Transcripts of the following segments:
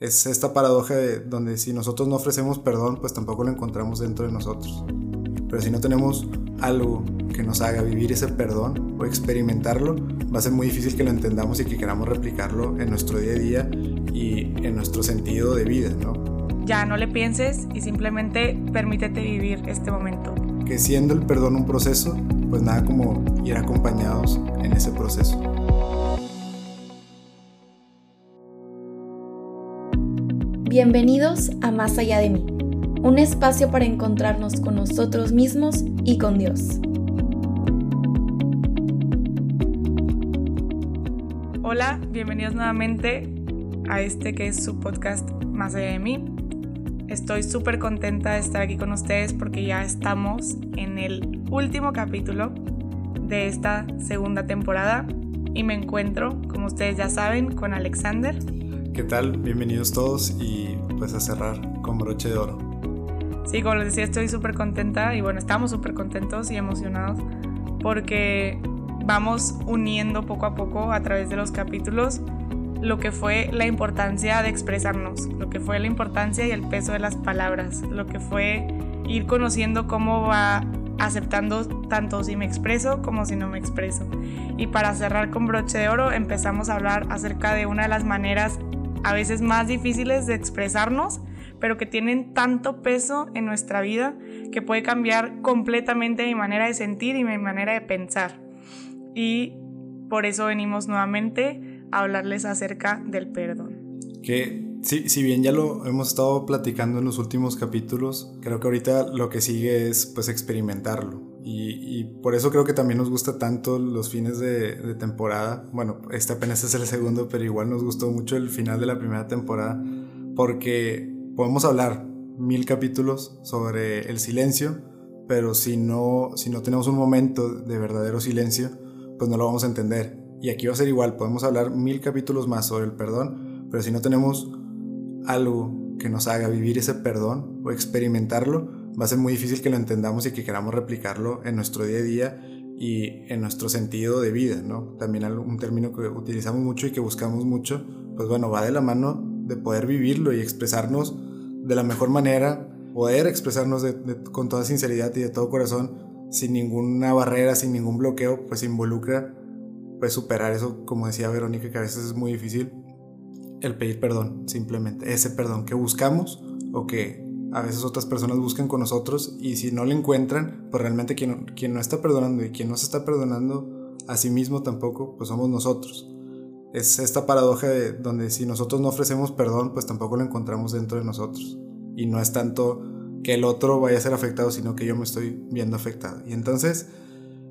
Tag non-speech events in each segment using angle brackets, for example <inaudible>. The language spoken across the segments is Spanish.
Es esta paradoja de donde si nosotros no ofrecemos perdón, pues tampoco lo encontramos dentro de nosotros. Pero si no tenemos algo que nos haga vivir ese perdón o experimentarlo, va a ser muy difícil que lo entendamos y que queramos replicarlo en nuestro día a día y en nuestro sentido de vida, ¿no? Ya no le pienses y simplemente permítete vivir este momento. Que siendo el perdón un proceso, pues nada como ir acompañados en ese proceso. Bienvenidos a Más allá de mí, un espacio para encontrarnos con nosotros mismos y con Dios. Hola, bienvenidos nuevamente a este que es su podcast Más allá de mí. Estoy súper contenta de estar aquí con ustedes porque ya estamos en el último capítulo de esta segunda temporada y me encuentro, como ustedes ya saben, con Alexander. ¿Qué tal? Bienvenidos todos y pues a cerrar con broche de oro. Sí, como les decía, estoy súper contenta y bueno, estamos súper contentos y emocionados porque vamos uniendo poco a poco a través de los capítulos lo que fue la importancia de expresarnos, lo que fue la importancia y el peso de las palabras, lo que fue ir conociendo cómo va aceptando tanto si me expreso como si no me expreso. Y para cerrar con broche de oro empezamos a hablar acerca de una de las maneras a veces más difíciles de expresarnos, pero que tienen tanto peso en nuestra vida que puede cambiar completamente mi manera de sentir y mi manera de pensar. Y por eso venimos nuevamente a hablarles acerca del perdón. Que si, si bien ya lo hemos estado platicando en los últimos capítulos, creo que ahorita lo que sigue es pues experimentarlo. Y, por eso creo que también nos gusta tanto los fines de, de, temporada. Bueno, este apenas es el segundo, pero igual nos gustó mucho el final de la primera temporada porque podemos hablar mil capítulos sobre el silencio, pero si no, si no tenemos un momento de verdadero silencio, pues no lo vamos a entender. Y aquí va a ser igual, podemos hablar mil capítulos más sobre el perdón, pero si no tenemos algo que nos haga vivir ese perdón o experimentarlo, va a ser muy difícil que lo entendamos y que queramos replicarlo en nuestro día a día y en nuestro sentido de vida, ¿no? También un término que utilizamos mucho y que buscamos mucho, pues bueno, va de la mano de poder vivirlo y expresarnos de la mejor manera, poder expresarnos con toda sinceridad y de todo corazón, sin ninguna barrera, sin ningún bloqueo, pues involucra pues superar eso, como decía Verónica, que a veces es muy difícil, el pedir perdón, simplemente, ese perdón que buscamos o que a veces otras personas buscan con nosotros y si no lo encuentran, pues realmente quien, quien no está perdonando y quien no se está perdonando a sí mismo tampoco, pues somos nosotros. Es esta paradoja de donde si nosotros no ofrecemos perdón, pues tampoco lo encontramos dentro de nosotros. Y no es tanto que el otro vaya a ser afectado, sino que yo me estoy viendo afectado. Y entonces,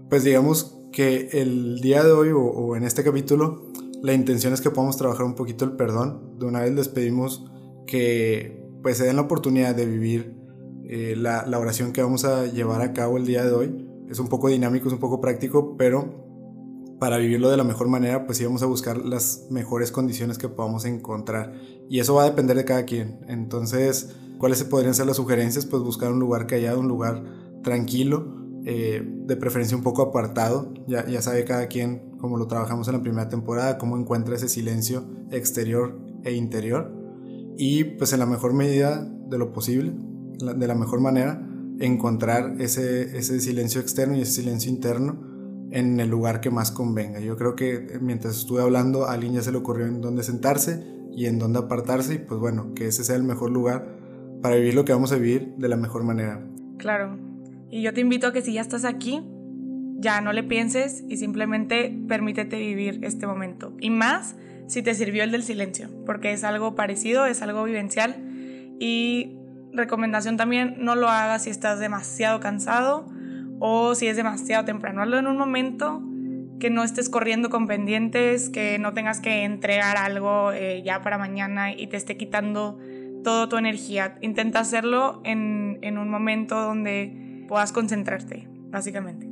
pues digamos que el día de hoy o, en este capítulo, la intención es que podamos trabajar un poquito el perdón. De una vez les pedimos que pues se den la oportunidad de vivir eh, la, la, oración que vamos a llevar a cabo el día de hoy. Es un poco dinámico, es un poco práctico, pero para vivirlo de la mejor manera, pues íbamos a buscar las mejores condiciones que podamos encontrar. Y eso va a depender de cada quien. Entonces, ¿cuáles podrían ser las sugerencias? Pues buscar un lugar callado, un lugar tranquilo, eh, de preferencia un poco apartado. Ya, ya sabe cada quien, como lo trabajamos en la primera temporada, cómo encuentra ese silencio exterior e interior y pues en la mejor medida de lo posible, de la mejor manera, encontrar ese, ese silencio externo y ese silencio interno en el lugar que más convenga. Yo creo que mientras estuve hablando, a alguien ya se le ocurrió en dónde sentarse y en dónde apartarse y pues bueno, que ese sea el mejor lugar para vivir lo que vamos a vivir de la mejor manera. Claro. Y yo te invito a que si ya estás aquí, ya no le pienses y simplemente permítete vivir este momento. Y más si te sirvió el del silencio, porque es algo parecido, es algo vivencial. Y recomendación también, no lo hagas si estás demasiado cansado o si es demasiado temprano. Hazlo en un momento que no estés corriendo con pendientes, que no tengas que entregar algo eh, ya para mañana y te esté quitando toda tu energía. Intenta hacerlo en, en un momento donde puedas concentrarte, básicamente.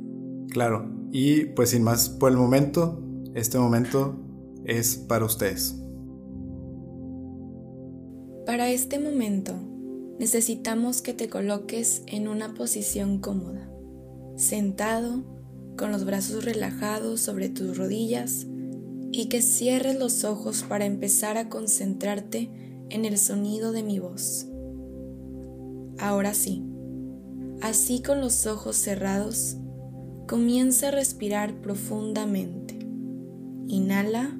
Claro, y pues sin más por el momento, este momento es para ustedes. Para este momento, necesitamos que te coloques en una posición cómoda, sentado, con los brazos relajados sobre tus rodillas y que cierres los ojos para empezar a concentrarte en el sonido de mi voz. Ahora sí, así con los ojos cerrados, comienza a respirar profundamente. Inhala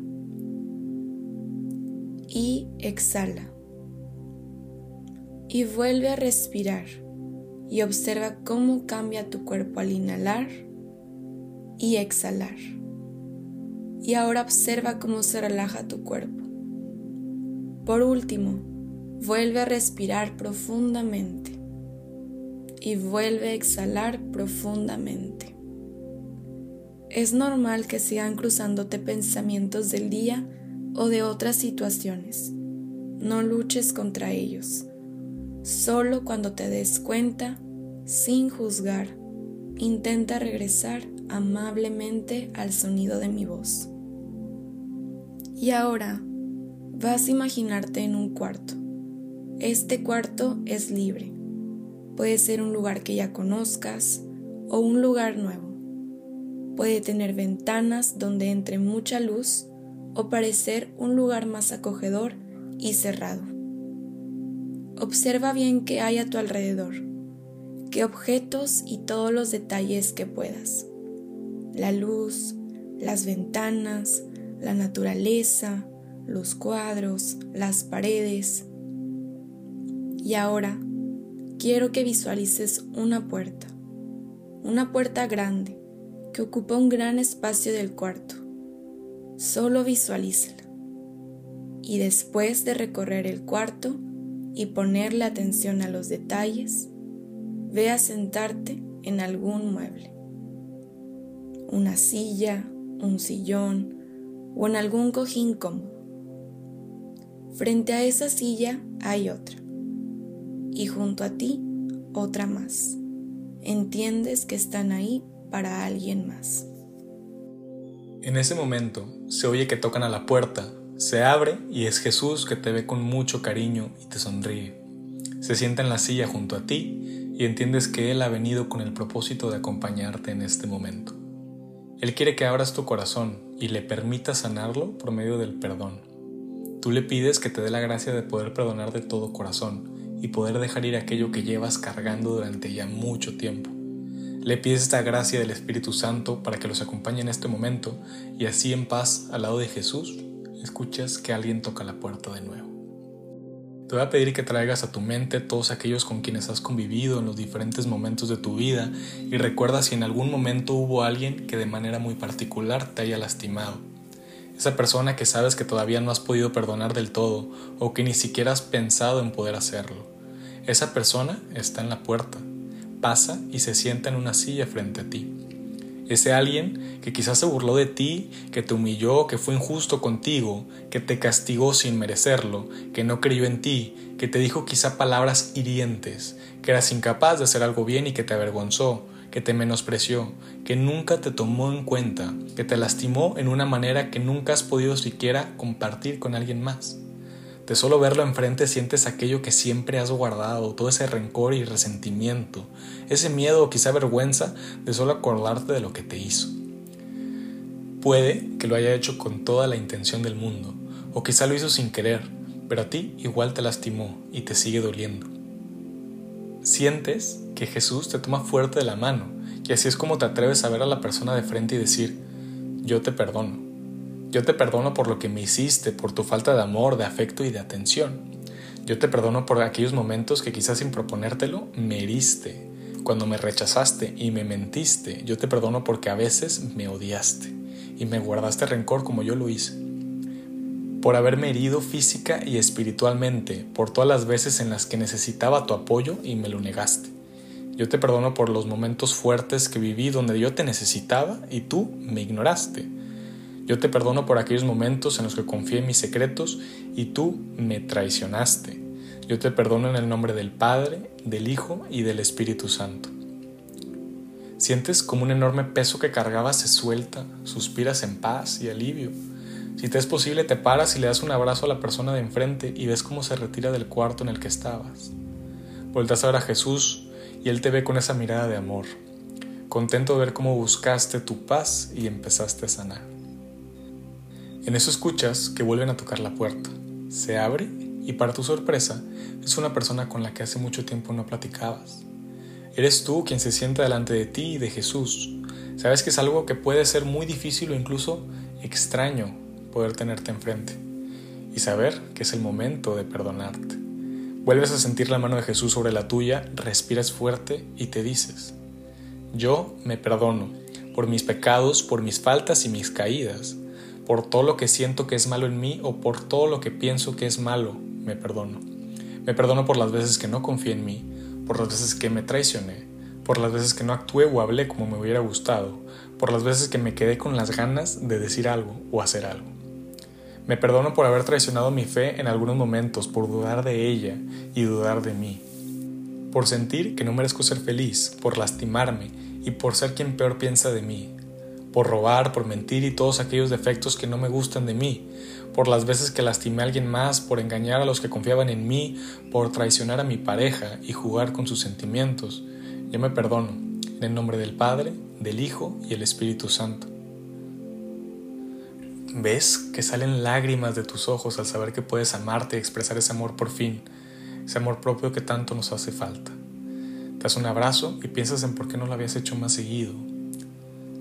y exhala. Y vuelve a respirar y observa cómo cambia tu cuerpo al inhalar y exhalar. Y ahora observa cómo se relaja tu cuerpo. Por último, vuelve a respirar profundamente y vuelve a exhalar profundamente. Es normal que sigan cruzándote pensamientos del día o de otras situaciones. No luches contra ellos. Solo cuando te des cuenta, sin juzgar, intenta regresar amablemente al sonido de mi voz. Y ahora vas a imaginarte en un cuarto. Este cuarto es libre. Puede ser un lugar que ya conozcas o un lugar nuevo. Puede tener ventanas donde entre mucha luz o parecer un lugar más acogedor y cerrado. Observa bien qué hay a tu alrededor, qué objetos y todos los detalles que puedas. La luz, las ventanas, la naturaleza, los cuadros, las paredes. Y ahora quiero que visualices una puerta, una puerta grande que ocupa un gran espacio del cuarto. Solo visualízala. Y después de recorrer el cuarto y ponerle atención a los detalles, ve a sentarte en algún mueble. Una silla, un sillón o en algún cojín cómodo. Frente a esa silla hay otra. Y junto a ti otra más. Entiendes que están ahí para alguien más. En ese momento se oye que tocan a la puerta, se abre y es Jesús que te ve con mucho cariño y te sonríe. Se sienta en la silla junto a ti y entiendes que Él ha venido con el propósito de acompañarte en este momento. Él quiere que abras tu corazón y le permitas sanarlo por medio del perdón. Tú le pides que te dé la gracia de poder perdonar de todo corazón y poder dejar ir aquello que llevas cargando durante ya mucho tiempo. Le pides esta gracia del Espíritu Santo para que los acompañe en este momento y así en paz al lado de Jesús escuchas que alguien toca la puerta de nuevo. Te voy a pedir que traigas a tu mente todos aquellos con quienes has convivido en los diferentes momentos de tu vida y recuerda si en algún momento hubo alguien que de manera muy particular te haya lastimado. Esa persona que sabes que todavía no has podido perdonar del todo o que ni siquiera has pensado en poder hacerlo. Esa persona está en la puerta pasa y se sienta en una silla frente a ti. Ese alguien que quizás se burló de ti, que te humilló, que fue injusto contigo, que te castigó sin merecerlo, que no creyó en ti, que te dijo quizá palabras hirientes, que eras incapaz de hacer algo bien y que te avergonzó, que te menospreció, que nunca te tomó en cuenta, que te lastimó en una manera que nunca has podido siquiera compartir con alguien más. De solo verlo enfrente sientes aquello que siempre has guardado, todo ese rencor y resentimiento, ese miedo o quizá vergüenza de solo acordarte de lo que te hizo. Puede que lo haya hecho con toda la intención del mundo, o quizá lo hizo sin querer, pero a ti igual te lastimó y te sigue doliendo. Sientes que Jesús te toma fuerte de la mano, y así es como te atreves a ver a la persona de frente y decir, yo te perdono. Yo te perdono por lo que me hiciste, por tu falta de amor, de afecto y de atención. Yo te perdono por aquellos momentos que quizás sin proponértelo me heriste, cuando me rechazaste y me mentiste. Yo te perdono porque a veces me odiaste y me guardaste rencor como yo lo hice. Por haberme herido física y espiritualmente, por todas las veces en las que necesitaba tu apoyo y me lo negaste. Yo te perdono por los momentos fuertes que viví donde yo te necesitaba y tú me ignoraste yo te perdono por aquellos momentos en los que confié en mis secretos y tú me traicionaste. Yo te perdono en el nombre del Padre, del Hijo y del Espíritu Santo. Sientes como un enorme peso que cargabas se suelta, suspiras en paz y alivio. Si te es posible, te paras y le das un abrazo a la persona de enfrente y ves cómo se retira del cuarto en el que estabas. Vueltas ahora a Jesús y Él te ve con esa mirada de amor, contento de ver cómo buscaste tu paz y empezaste a sanar. En eso escuchas que vuelven a tocar la puerta. Se abre y para tu sorpresa es una persona con la que hace mucho tiempo no platicabas. Eres tú quien se sienta delante de ti y de Jesús. Sabes que es algo que puede ser muy difícil o incluso extraño poder tenerte enfrente y saber que es el momento de perdonarte. Vuelves a sentir la mano de Jesús sobre la tuya, respiras fuerte y te dices, yo me perdono por mis pecados, por mis faltas y mis caídas, por todo lo que siento que es malo en mí o por todo lo que pienso que es malo, me perdono. Me perdono por las veces que no confié en mí, por las veces que me traicioné, por las veces que no actué o hablé como me hubiera gustado, por las veces que me quedé con las ganas de decir algo o hacer algo. Me perdono por haber traicionado mi fe en algunos momentos, por dudar de ella y dudar de mí, por sentir que no merezco ser feliz, por lastimarme y por ser quien peor piensa de mí, por robar, por mentir y todos aquellos defectos que no me gustan de mí, por las veces que lastimé a alguien más, por engañar a los que confiaban en mí, por traicionar a mi pareja y jugar con sus sentimientos. Yo me perdono, en el nombre del Padre, del Hijo y el Espíritu Santo. ¿Ves que salen lágrimas de tus ojos al saber que puedes amarte y expresar ese amor por fin, ese amor propio que tanto nos hace falta? Te das un abrazo y piensas en por qué no lo habías hecho más seguido.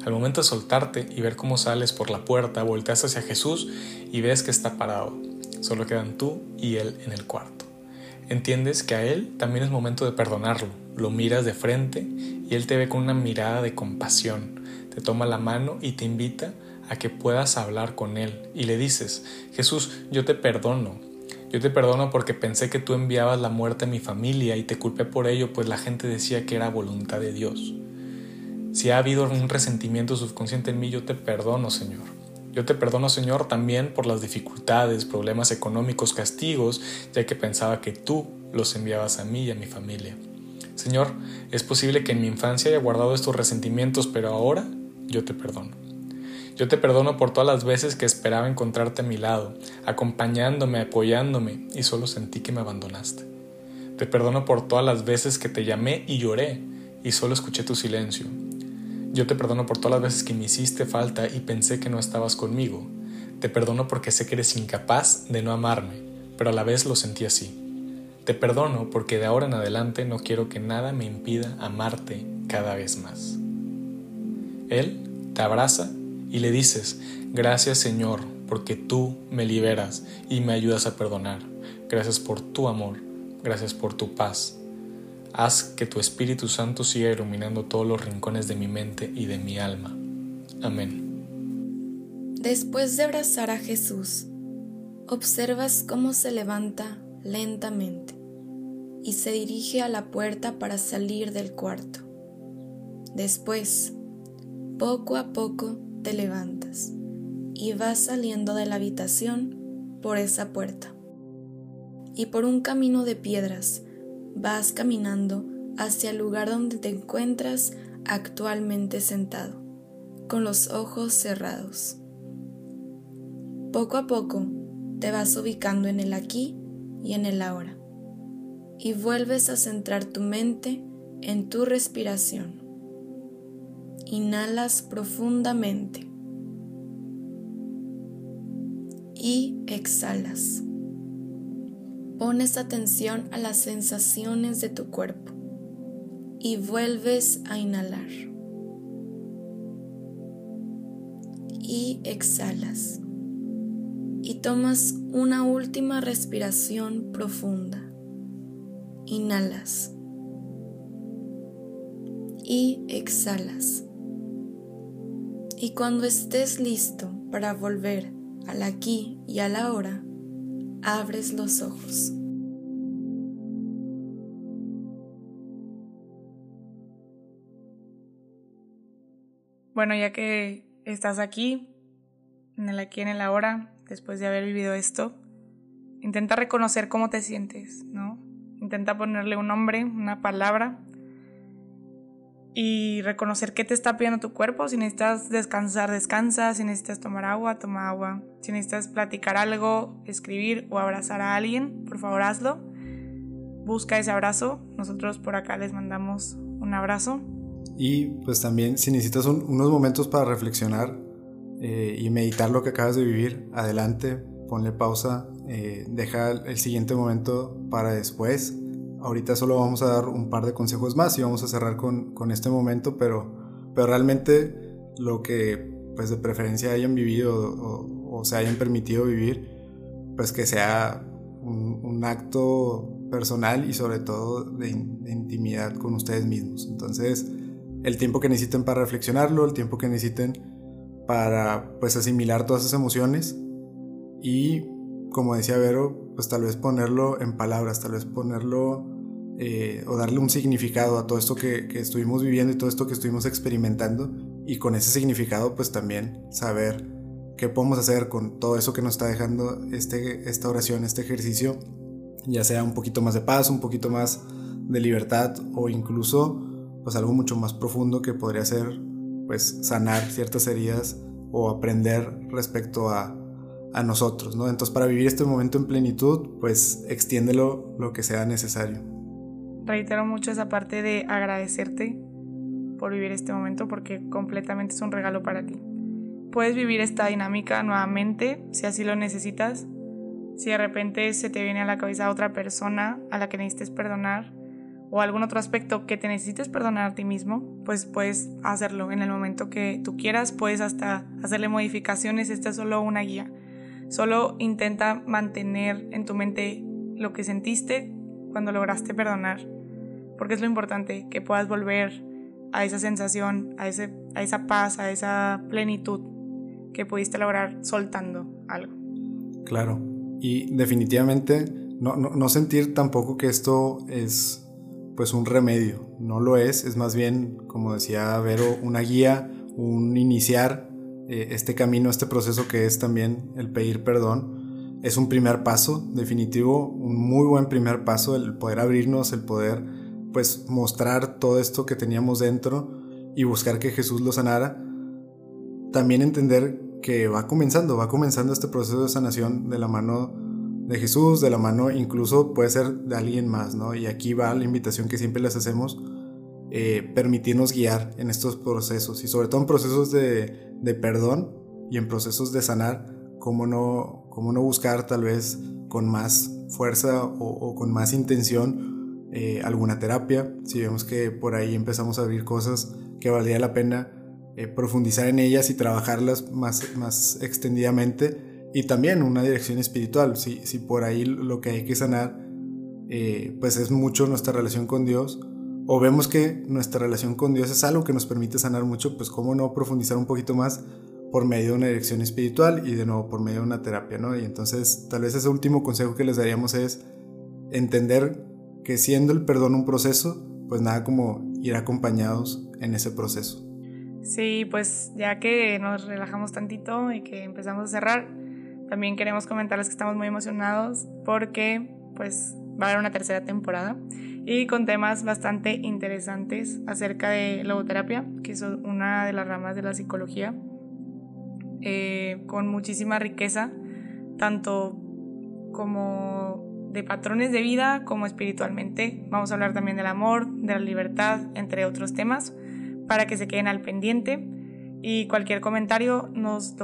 Al momento de soltarte y ver cómo sales por la puerta, volteas hacia Jesús y ves que está parado. Solo quedan tú y Él en el cuarto. Entiendes que a Él también es momento de perdonarlo. Lo miras de frente y Él te ve con una mirada de compasión. Te toma la mano y te invita a que puedas hablar con Él. Y le dices, Jesús, yo te perdono. Yo te perdono porque pensé que tú enviabas la muerte a mi familia y te culpé por ello, pues la gente decía que era voluntad de Dios. Si ha habido un resentimiento subconsciente en mí, yo te perdono, Señor. Yo te perdono, Señor, también por las dificultades, problemas económicos, castigos, ya que pensaba que tú los enviabas a mí y a mi familia. Señor, es posible que en mi infancia haya guardado estos resentimientos, pero ahora yo te perdono. Yo te perdono por todas las veces que esperaba encontrarte a mi lado, acompañándome, apoyándome, y solo sentí que me abandonaste. Te perdono por todas las veces que te llamé y lloré, y solo escuché tu silencio. Yo te perdono por todas las veces que me hiciste falta y pensé que no estabas conmigo. Te perdono porque sé que eres incapaz de no amarme, pero a la vez lo sentí así. Te perdono porque de ahora en adelante no quiero que nada me impida amarte cada vez más. Él te abraza y le dices, gracias Señor, porque tú me liberas y me ayudas a perdonar. Gracias por tu amor, gracias por tu paz. Haz que tu Espíritu Santo siga iluminando todos los rincones de mi mente y de mi alma. Amén. Después de abrazar a Jesús, observas cómo se levanta lentamente y se dirige a la puerta para salir del cuarto. Después, poco a poco, te levantas y vas saliendo de la habitación por esa puerta. Y por un camino de piedras vas caminando hacia el lugar donde te encuentras actualmente sentado, con los ojos cerrados. Poco a poco te vas ubicando en el aquí y en el ahora, y vuelves a centrar tu mente en tu respiración Inhalas profundamente y exhalas. Pones atención a las sensaciones de tu cuerpo y vuelves a inhalar. Y exhalas. Y tomas una última respiración profunda. Inhalas. Y exhalas. Y cuando estés listo para volver al aquí y a la hora, abres los ojos. Bueno, ya que estás aquí, en el aquí en el ahora, después de haber vivido esto, intenta reconocer cómo te sientes, ¿no? Intenta ponerle un nombre, una palabra y reconocer qué te está pidiendo tu cuerpo. Si necesitas descansar, descansa. Si necesitas tomar agua, toma agua. Si necesitas platicar algo, escribir o abrazar a alguien, por favor hazlo. Busca ese abrazo. Nosotros por acá les mandamos un abrazo. Y pues también si necesitas unos momentos para reflexionar eh, y meditar lo que acabas de vivir, adelante, ponle pausa eh, deja el siguiente momento para después. Ahorita solo vamos a dar un par de consejos más y vamos a cerrar con, con este momento, pero, pero realmente lo que pues de preferencia hayan vivido o, se hayan permitido vivir, pues que sea un, un acto personal y sobre todo de, de, intimidad con ustedes mismos. Entonces, el tiempo que necesiten para reflexionarlo, el tiempo que necesiten para pues asimilar todas esas emociones y como decía Vero, pues tal vez ponerlo en palabras, tal vez ponerlo eh, o darle un significado a todo esto que, que, estuvimos viviendo y todo esto que estuvimos experimentando. Y con ese significado pues también saber qué podemos hacer con todo eso que nos está dejando este, esta oración, este ejercicio, ya sea un poquito más de paz, un poquito más de libertad o incluso pues algo mucho más profundo que podría ser pues sanar ciertas heridas o aprender respecto a, a nosotros, ¿no? Entonces para vivir este momento en plenitud, pues extiéndelo lo que sea necesario. Reitero mucho esa parte de agradecerte por vivir este momento porque completamente es un regalo para ti. Puedes vivir esta dinámica nuevamente si así lo necesitas. Si de repente se te viene a la cabeza otra persona a la que necesites perdonar o algún otro aspecto que te necesites perdonar a ti mismo, pues puedes hacerlo en el momento que tú quieras, puedes hasta hacerle modificaciones, esta es solo una guía. Solo intenta mantener en tu mente lo que sentiste cuando lograste perdonar, porque es lo importante, que puedas volver a esa sensación, a, ese, a esa paz, a esa plenitud que pudiste lograr soltando algo. Claro, y definitivamente no, no, no sentir tampoco que esto es pues un remedio, no lo es, es más bien, como decía Vero, una guía, un iniciar eh, este camino, este proceso que es también el pedir perdón. Es un primer paso, definitivo, un muy buen primer paso, el poder abrirnos, el poder pues mostrar todo esto que teníamos dentro y buscar que Jesús lo sanara. También entender que va comenzando, va comenzando este proceso de sanación de la mano de Jesús, de la mano incluso puede ser de alguien más, ¿no? Y aquí va la invitación que siempre les hacemos, eh, permitirnos guiar en estos procesos y sobre todo en procesos de, perdón y en procesos de sanar, cómo no, cómo no buscar tal vez con más fuerza o, con más intención eh, alguna terapia, si vemos que por ahí empezamos a abrir cosas que valdría la pena eh, profundizar en ellas y trabajarlas más, más extendidamente. Y también una dirección espiritual, si, si por ahí lo que hay que sanar pues es mucho nuestra relación con Dios, o vemos que nuestra relación con Dios es algo que nos permite sanar mucho, pues cómo no profundizar un poquito más por medio de una dirección espiritual y de nuevo por medio de una terapia, ¿no? Y entonces tal vez ese último consejo que les daríamos es entender que siendo el perdón un proceso, pues nada como ir acompañados en ese proceso. Sí, pues ya que nos relajamos tantito y que empezamos a cerrar, también queremos comentarles que estamos muy emocionados porque pues va a haber una tercera temporada y con temas bastante interesantes acerca de logoterapia, que es una de las ramas de la psicología, eh, con muchísima riqueza, tanto como de patrones de vida como espiritualmente. Vamos a hablar también del amor, de la libertad, entre otros temas, para que se queden al pendiente y cualquier comentario nos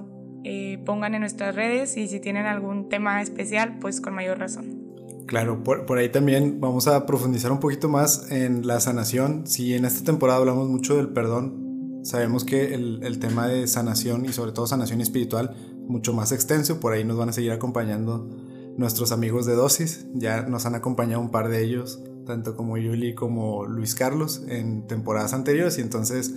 eh, pongan en nuestras redes y si tienen algún tema especial, pues con mayor razón. Claro, por, ahí también vamos a profundizar un poquito más en la sanación. Si en esta temporada hablamos mucho del perdón, sabemos que el, tema de sanación y sobre todo sanación espiritual mucho más extenso. Por ahí nos van a seguir acompañando nuestros amigos de Dosis. Ya nos han acompañado un par de ellos, tanto como Yuli como Luis Carlos, en temporadas anteriores. Y entonces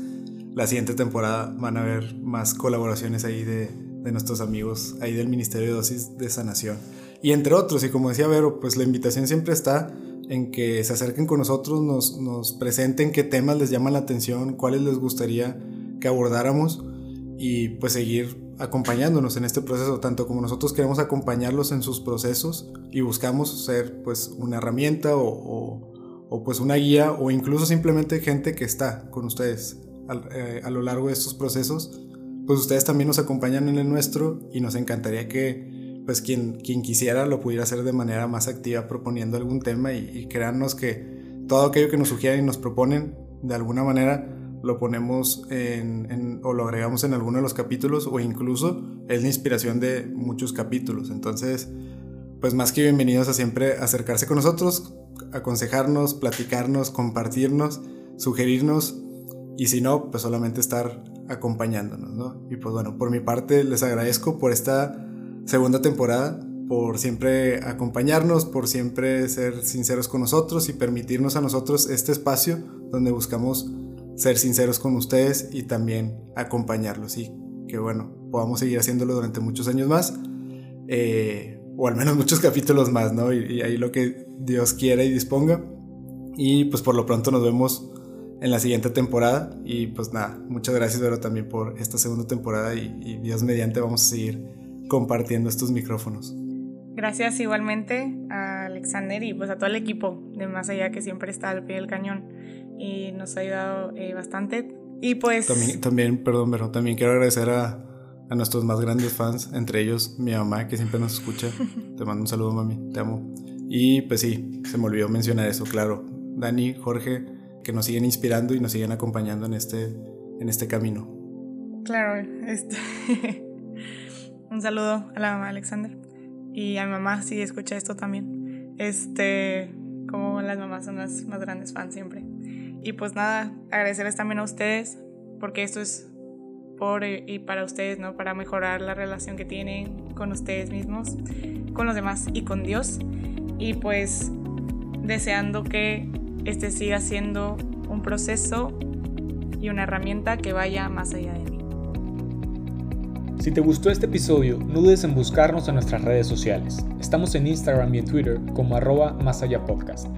la siguiente temporada van a haber más colaboraciones ahí de, de nuestros amigos ahí del Ministerio de Dosis de Sanación y entre otros. Y como decía Vero, pues la invitación siempre está en que se acerquen con nosotros, nos, nos presenten qué temas les llaman la atención, cuáles les gustaría que abordáramos y pues seguir acompañándonos en este proceso, tanto como nosotros queremos acompañarlos en sus procesos y buscamos ser pues una herramienta o, o, pues una guía o incluso simplemente gente que está con ustedes eh, a lo largo de estos procesos, pues ustedes también nos acompañan en el nuestro y nos encantaría que pues quien, quien quisiera lo pudiera hacer de manera más activa proponiendo algún tema y, y que todo aquello que nos sugieren y nos proponen de alguna manera lo ponemos en, o lo agregamos en alguno de los capítulos o incluso es la inspiración de muchos capítulos. Entonces, pues más que bienvenidos a siempre acercarse con nosotros, aconsejarnos, platicarnos, compartirnos, sugerirnos y si no, pues solamente estar acompañándonos, ¿no? Y pues bueno, por mi parte les agradezco por esta segunda temporada, por siempre acompañarnos, por siempre ser sinceros con nosotros y permitirnos a nosotros este espacio donde buscamos ser sinceros con ustedes y también acompañarlos y que bueno, podamos seguir haciéndolo durante muchos años más, eh, o al menos muchos <laughs> capítulos más, ¿no? Y, ahí lo que Dios quiera y disponga. Y pues por lo pronto nos vemos en la siguiente temporada. Y pues nada, muchas gracias, Vero, también por esta segunda temporada. Y, y Dios mediante vamos a seguir compartiendo estos micrófonos. Gracias igualmente a Alexander y pues a todo el equipo de Más Allá que siempre está al pie del cañón y nos ha ayudado eh, bastante. Y pues... También, también perdón, pero también quiero agradecer a, a nuestros más grandes fans, entre ellos mi mamá que siempre nos escucha. <laughs> Te mando un saludo, mami, te amo. Y pues sí, se me olvidó mencionar eso, claro. Dani, Jorge, que nos siguen inspirando y nos siguen acompañando en este, en este camino. Claro, este... <laughs> un saludo a la mamá Alexander. Y a mi mamá si escucha esto también. Este, como las mamás son las más grandes fans siempre. Y pues nada, agradecerles también a ustedes, porque esto es por y para ustedes, ¿no? Para mejorar la relación que tienen con ustedes mismos, con los demás y con Dios. Y pues deseando que este siga siendo un proceso y una herramienta que vaya más allá de mí. Si te gustó este episodio, no dudes en buscarnos en nuestras redes sociales. Estamos en Instagram y en Twitter como arroba más allá podcast.